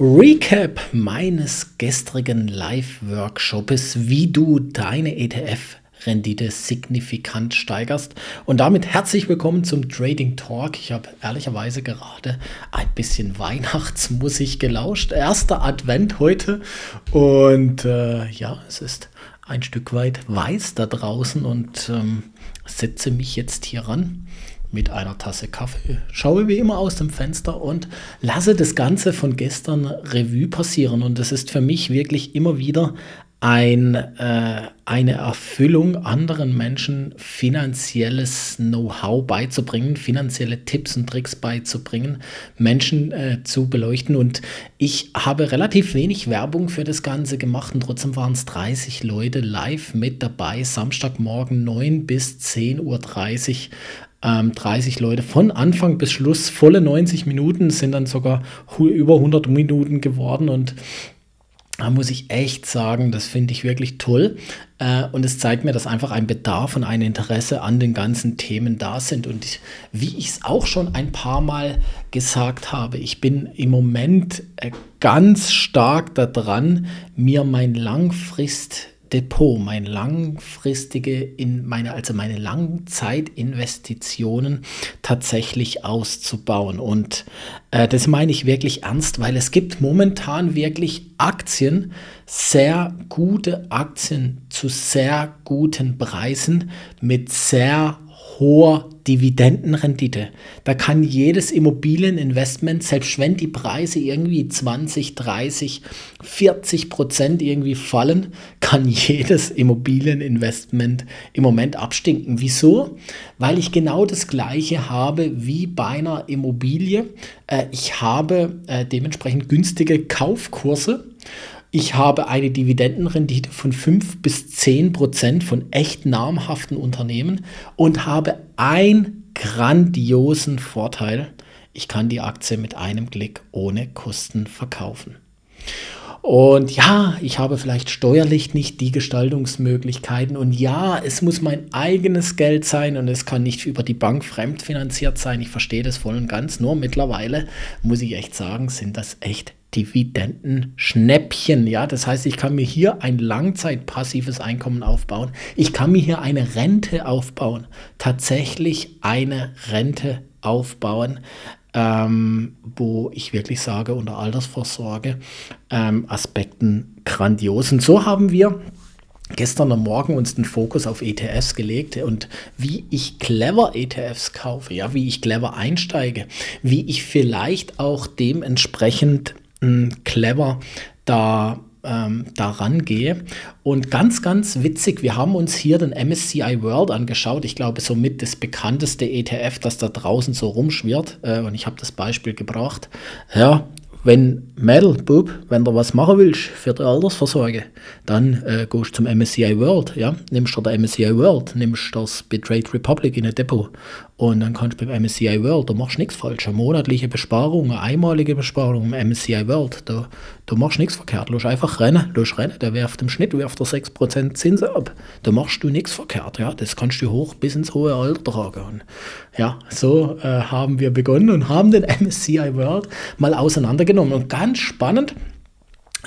Recap meines gestrigen Live-Workshops, wie du deine ETF-Rendite signifikant steigerst. Und damit herzlich willkommen zum Trading Talk. Ich habe ehrlicherweise gerade ein bisschen Weihnachtsmusik gelauscht. Erster Advent heute. Und äh, ja, es ist ein Stück weit weiß da draußen und ähm, setze mich jetzt hier ran mit einer Tasse Kaffee, schaue wie immer aus dem Fenster und lasse das Ganze von gestern Revue passieren. Und es ist für mich wirklich immer wieder ein, äh, eine Erfüllung, anderen Menschen finanzielles Know-how beizubringen, finanzielle Tipps und Tricks beizubringen, Menschen äh, zu beleuchten. Und ich habe relativ wenig Werbung für das Ganze gemacht und trotzdem waren es 30 Leute live mit dabei, Samstagmorgen 9 bis 10.30 Uhr ähm, 30 Leute von Anfang bis Schluss, volle 90 Minuten, sind dann sogar über 100 Minuten geworden und da muss ich echt sagen, das finde ich wirklich toll. Äh, und es zeigt mir, dass einfach ein Bedarf und ein Interesse an den ganzen Themen da sind. Und wie ich es auch schon ein paar Mal gesagt habe, ich bin im Moment äh, ganz stark daran, mir mein Langfrist Depot, mein langfristige, in meine, also meine Langzeitinvestitionen tatsächlich auszubauen. Und äh, das meine ich wirklich ernst, weil es gibt momentan wirklich Aktien, sehr gute Aktien zu sehr guten Preisen mit sehr hoher Dividendenrendite. Da kann jedes Immobilieninvestment, selbst wenn die Preise irgendwie 20, 30, 40 Prozent irgendwie fallen, kann jedes Immobilieninvestment im Moment abstinken. Wieso? Weil ich genau das gleiche habe wie bei einer Immobilie. Äh, ich habe äh, dementsprechend günstige Kaufkurse ich habe eine Dividendenrendite von 5 bis 10 Prozent von echt namhaften Unternehmen und habe einen grandiosen Vorteil. Ich kann die Aktie mit einem Klick ohne Kosten verkaufen. Und ja, ich habe vielleicht steuerlich nicht die Gestaltungsmöglichkeiten. Und ja, es muss mein eigenes Geld sein und es kann nicht über die Bank fremdfinanziert sein. Ich verstehe das voll und ganz. Nur mittlerweile muss ich echt sagen, sind das echt Dividendenschnäppchen. Ja, das heißt, ich kann mir hier ein langzeitpassives Einkommen aufbauen. Ich kann mir hier eine Rente aufbauen. Tatsächlich eine Rente aufbauen, ähm, wo ich wirklich sage, unter Altersvorsorge ähm, Aspekten grandios. Und so haben wir gestern am Morgen uns den Fokus auf ETFs gelegt und wie ich clever ETFs kaufe, ja, wie ich clever einsteige, wie ich vielleicht auch dementsprechend clever da ähm, daran gehe. Und ganz, ganz witzig, wir haben uns hier den MSCI World angeschaut. Ich glaube, somit das bekannteste ETF, das da draußen so rumschwirrt. Äh, und ich habe das Beispiel gebracht. Ja, wenn Mädel, Bub, wenn du was machen willst für die Altersvorsorge, dann äh, gehst du zum MSCI World, ja, nimmst du der MSCI World, nimmst das bei Trade Republic in ein Depot und dann kannst du beim MSCI World, du machst nichts falsch, eine monatliche Besparung, eine einmalige Besparung im MSCI World, da, du machst nichts verkehrt, du einfach rennen, du rennen, der wirft im Schnitt, wirft er 6% Zinsen ab, da machst du nichts verkehrt, ja, das kannst du hoch bis ins hohe Alter tragen. Und ja, so äh, haben wir begonnen und haben den MSCI World mal auseinandergenommen. Und ganz spannend,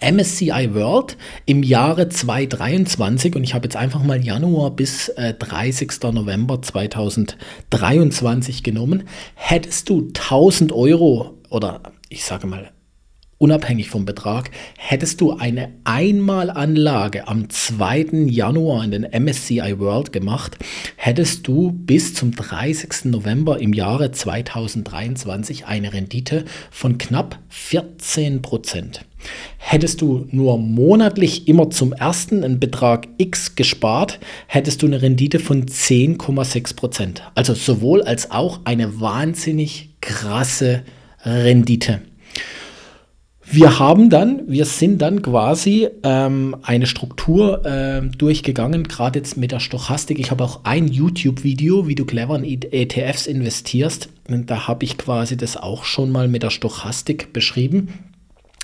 MSCI World im Jahre 2023 und ich habe jetzt einfach mal Januar bis äh, 30. November 2023 genommen, hättest du 1000 Euro oder ich sage mal unabhängig vom Betrag, hättest du eine Einmalanlage am 2. Januar in den MSCI World gemacht, hättest du bis zum 30. November im Jahre 2023 eine Rendite von knapp 14 Prozent. Hättest du nur monatlich immer zum ersten einen Betrag X gespart, hättest du eine Rendite von 10,6 Prozent. Also sowohl als auch eine wahnsinnig krasse Rendite. Wir haben dann, wir sind dann quasi ähm, eine Struktur äh, durchgegangen, gerade jetzt mit der Stochastik. Ich habe auch ein YouTube-Video, wie du clever in ETFs investierst. Und da habe ich quasi das auch schon mal mit der Stochastik beschrieben.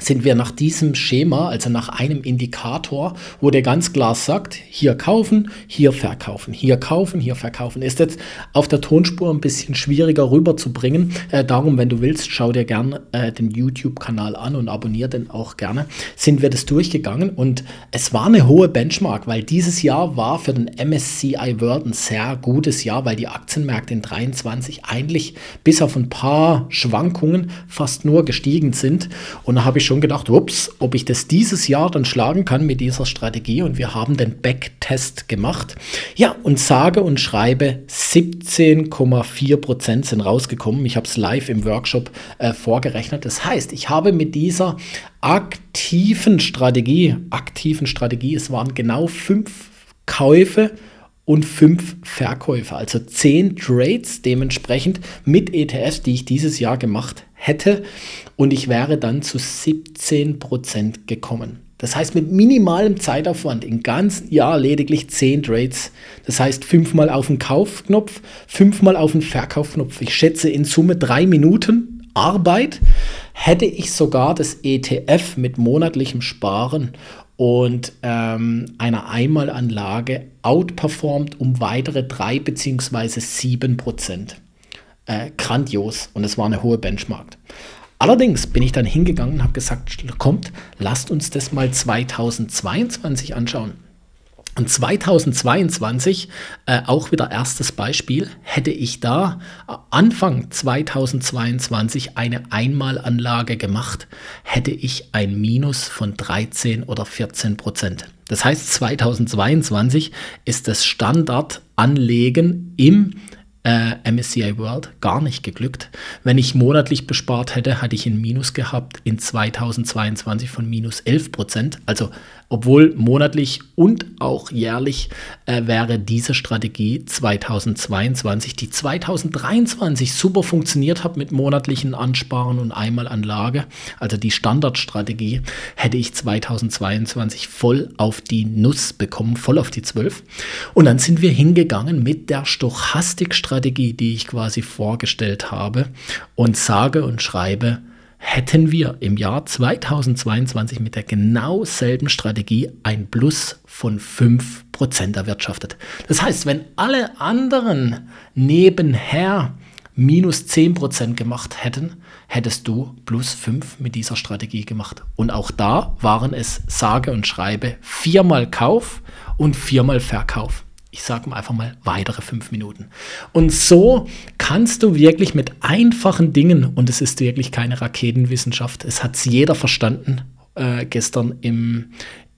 Sind wir nach diesem Schema, also nach einem Indikator, wo der ganz klar sagt, hier kaufen, hier verkaufen, hier kaufen, hier verkaufen. Ist jetzt auf der Tonspur ein bisschen schwieriger rüberzubringen. Äh, darum, wenn du willst, schau dir gerne äh, den YouTube-Kanal an und abonniere den auch gerne. Sind wir das durchgegangen und es war eine hohe Benchmark, weil dieses Jahr war für den MSCI World ein sehr gutes Jahr, weil die Aktienmärkte in 23 eigentlich bis auf ein paar Schwankungen fast nur gestiegen sind. Und da habe ich schon gedacht, ups, ob ich das dieses Jahr dann schlagen kann mit dieser Strategie. Und wir haben den Backtest gemacht. Ja, und sage und schreibe 17,4 Prozent sind rausgekommen. Ich habe es live im Workshop äh, vorgerechnet. Das heißt, ich habe mit dieser aktiven Strategie, aktiven Strategie, es waren genau fünf Käufe und fünf Verkäufe, also zehn Trades dementsprechend mit ETFs, die ich dieses Jahr gemacht hätte und ich wäre dann zu 17% gekommen. Das heißt, mit minimalem Zeitaufwand im ganzen Jahr lediglich 10 Trades. Das heißt, fünfmal auf den Kaufknopf, fünfmal auf den Verkaufknopf. Ich schätze in Summe drei Minuten Arbeit hätte ich sogar das ETF mit monatlichem Sparen und ähm, einer Einmalanlage outperformt um weitere 3 bzw. 7 Prozent. Äh, grandios und es war eine hohe Benchmark. Allerdings bin ich dann hingegangen und habe gesagt, kommt, lasst uns das mal 2022 anschauen. Und 2022, äh, auch wieder erstes Beispiel, hätte ich da Anfang 2022 eine Einmalanlage gemacht, hätte ich ein Minus von 13 oder 14 Prozent. Das heißt, 2022 ist das Standardanlegen im äh, MSCI World gar nicht geglückt. Wenn ich monatlich bespart hätte, hatte ich ein Minus gehabt in 2022 von minus 11 Prozent. Also obwohl monatlich und auch jährlich äh, wäre diese Strategie 2022, die 2023 super funktioniert hat mit monatlichen Ansparen und Einmalanlage, also die Standardstrategie, hätte ich 2022 voll auf die Nuss bekommen, voll auf die 12. Und dann sind wir hingegangen mit der Stochastikstrategie, die ich quasi vorgestellt habe und sage und schreibe, hätten wir im Jahr 2022 mit der genau selben Strategie ein Plus von 5% erwirtschaftet. Das heißt, wenn alle anderen nebenher minus 10% gemacht hätten, hättest du plus 5 mit dieser Strategie gemacht. Und auch da waren es sage und schreibe viermal Kauf und viermal Verkauf ich sage mal einfach mal weitere fünf Minuten. Und so kannst du wirklich mit einfachen Dingen, und es ist wirklich keine Raketenwissenschaft, es hat es jeder verstanden äh, gestern im,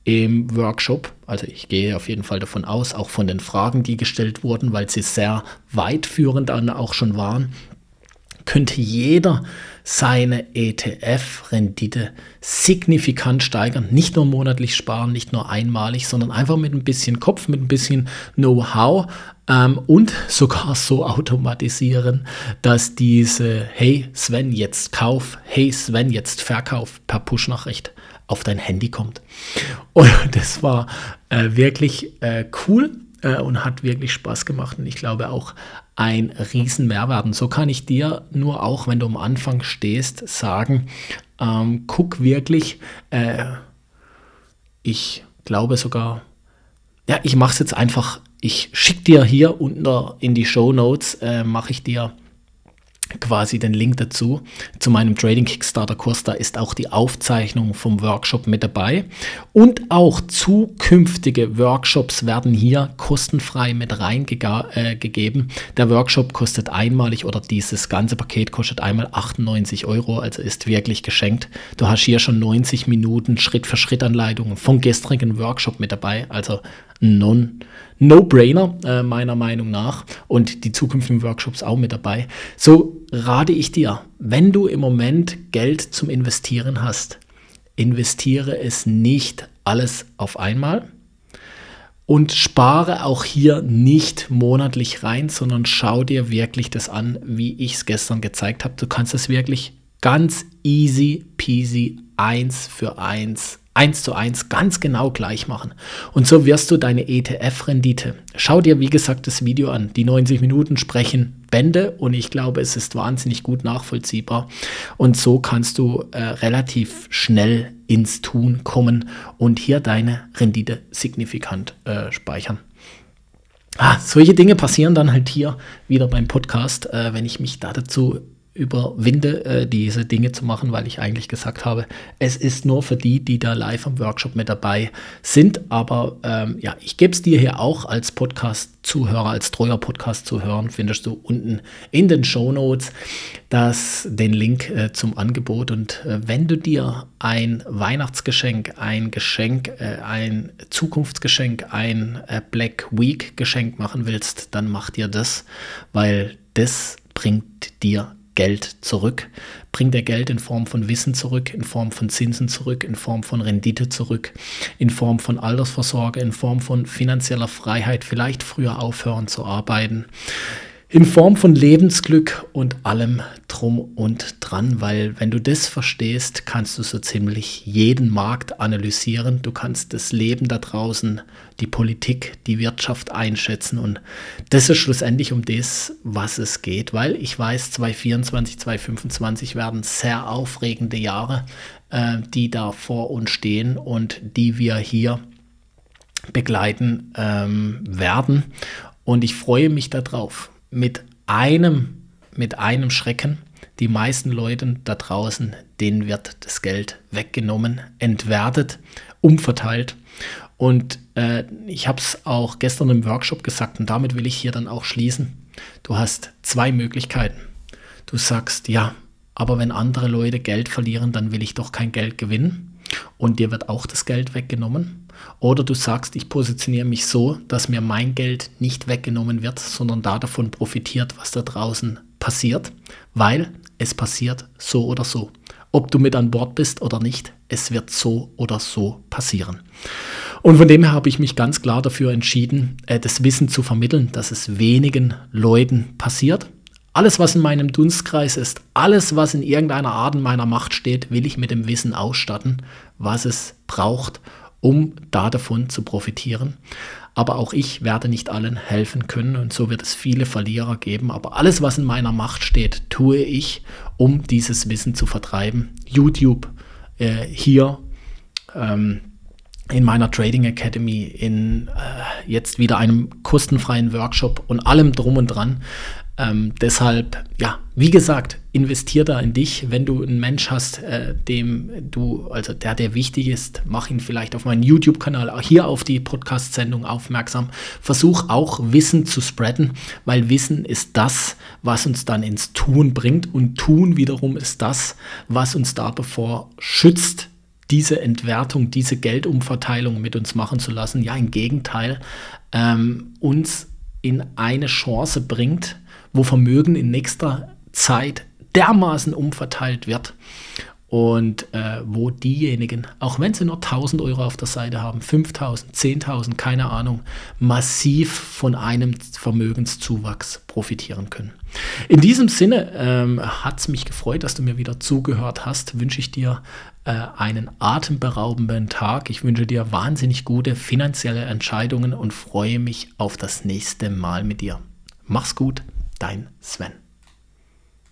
im Workshop. Also ich gehe auf jeden Fall davon aus, auch von den Fragen, die gestellt wurden, weil sie sehr weitführend auch schon waren, könnte jeder seine ETF-Rendite signifikant steigern. Nicht nur monatlich sparen, nicht nur einmalig, sondern einfach mit ein bisschen Kopf, mit ein bisschen Know-how ähm, und sogar so automatisieren, dass diese Hey Sven jetzt Kauf, Hey Sven jetzt Verkauf per Push-Nachricht auf dein Handy kommt. Und das war äh, wirklich äh, cool äh, und hat wirklich Spaß gemacht. Und ich glaube auch ein riesen Mehrwert. Und so kann ich dir nur auch, wenn du am Anfang stehst, sagen, ähm, guck wirklich, äh, ich glaube sogar, ja, ich mache es jetzt einfach, ich schicke dir hier unten in die Show Notes, äh, mache ich dir quasi den Link dazu zu meinem Trading Kickstarter Kurs. Da ist auch die Aufzeichnung vom Workshop mit dabei. Und auch zukünftige Workshops werden hier kostenfrei mit reingegeben. Äh, Der Workshop kostet einmalig oder dieses ganze Paket kostet einmal 98 Euro, also ist wirklich geschenkt. Du hast hier schon 90 Minuten Schritt für Schritt Anleitungen vom gestrigen Workshop mit dabei. Also non No-Brainer, äh, meiner Meinung nach. Und die zukünftigen Workshops auch mit dabei. So rate ich dir, wenn du im Moment Geld zum Investieren hast, investiere es nicht alles auf einmal und spare auch hier nicht monatlich rein, sondern schau dir wirklich das an, wie ich es gestern gezeigt habe. Du kannst es wirklich ganz easy peasy eins für eins eins zu eins ganz genau gleich machen. Und so wirst du deine ETF-Rendite. Schau dir, wie gesagt, das Video an. Die 90 Minuten sprechen Bände und ich glaube, es ist wahnsinnig gut nachvollziehbar. Und so kannst du äh, relativ schnell ins Tun kommen und hier deine Rendite signifikant äh, speichern. Ah, solche Dinge passieren dann halt hier wieder beim Podcast, äh, wenn ich mich da dazu überwinde, äh, diese Dinge zu machen, weil ich eigentlich gesagt habe, es ist nur für die, die da live am Workshop mit dabei sind. Aber ähm, ja, ich gebe es dir hier auch als Podcast-Zuhörer, als treuer Podcast-Zuhörer, findest du unten in den Show Notes den Link äh, zum Angebot. Und äh, wenn du dir ein Weihnachtsgeschenk, ein Geschenk, äh, ein Zukunftsgeschenk, ein äh, Black Week-Geschenk machen willst, dann mach dir das, weil das bringt dir Geld zurück, bringt er Geld in Form von Wissen zurück, in Form von Zinsen zurück, in Form von Rendite zurück, in Form von Altersvorsorge, in Form von finanzieller Freiheit, vielleicht früher aufhören zu arbeiten in Form von Lebensglück und allem drum und dran, weil wenn du das verstehst, kannst du so ziemlich jeden Markt analysieren, du kannst das Leben da draußen, die Politik, die Wirtschaft einschätzen und das ist schlussendlich um das, was es geht, weil ich weiß, 2024, 2025 werden sehr aufregende Jahre, äh, die da vor uns stehen und die wir hier begleiten ähm, werden. Und ich freue mich darauf mit einem, mit einem Schrecken. Die meisten Leute da draußen, denen wird das Geld weggenommen, entwertet, umverteilt. Und äh, ich habe es auch gestern im Workshop gesagt und damit will ich hier dann auch schließen. Du hast zwei Möglichkeiten. Du sagst, ja, aber wenn andere Leute Geld verlieren, dann will ich doch kein Geld gewinnen und dir wird auch das Geld weggenommen. Oder du sagst, ich positioniere mich so, dass mir mein Geld nicht weggenommen wird, sondern da davon profitiert, was da draußen passiert, weil es passiert so oder so. Ob du mit an Bord bist oder nicht, es wird so oder so passieren. Und von dem her habe ich mich ganz klar dafür entschieden, äh, das Wissen zu vermitteln, dass es wenigen Leuten passiert. Alles, was in meinem Dunstkreis ist, alles, was in irgendeiner Art in meiner Macht steht, will ich mit dem Wissen ausstatten, was es braucht, um da davon zu profitieren. Aber auch ich werde nicht allen helfen können und so wird es viele Verlierer geben. Aber alles, was in meiner Macht steht, tue ich, um dieses Wissen zu vertreiben. YouTube, äh, hier ähm, in meiner Trading Academy, in äh, jetzt wieder einem kostenfreien Workshop und allem drum und dran. Ähm, deshalb, ja, wie gesagt, investier da in dich. Wenn du einen Mensch hast, äh, dem du, also der der wichtig ist, mach ihn vielleicht auf meinen YouTube-Kanal, hier auf die Podcast-Sendung aufmerksam. Versuch auch Wissen zu spreaden, weil Wissen ist das, was uns dann ins Tun bringt und Tun wiederum ist das, was uns davor schützt, diese Entwertung, diese Geldumverteilung mit uns machen zu lassen. Ja, im Gegenteil, ähm, uns in eine Chance bringt, wo Vermögen in nächster Zeit dermaßen umverteilt wird und äh, wo diejenigen, auch wenn sie nur 1000 Euro auf der Seite haben, 5000, 10.000, keine Ahnung, massiv von einem Vermögenszuwachs profitieren können. In diesem Sinne ähm, hat es mich gefreut, dass du mir wieder zugehört hast. Wünsche ich dir äh, einen atemberaubenden Tag. Ich wünsche dir wahnsinnig gute finanzielle Entscheidungen und freue mich auf das nächste Mal mit dir. Mach's gut, dein Sven.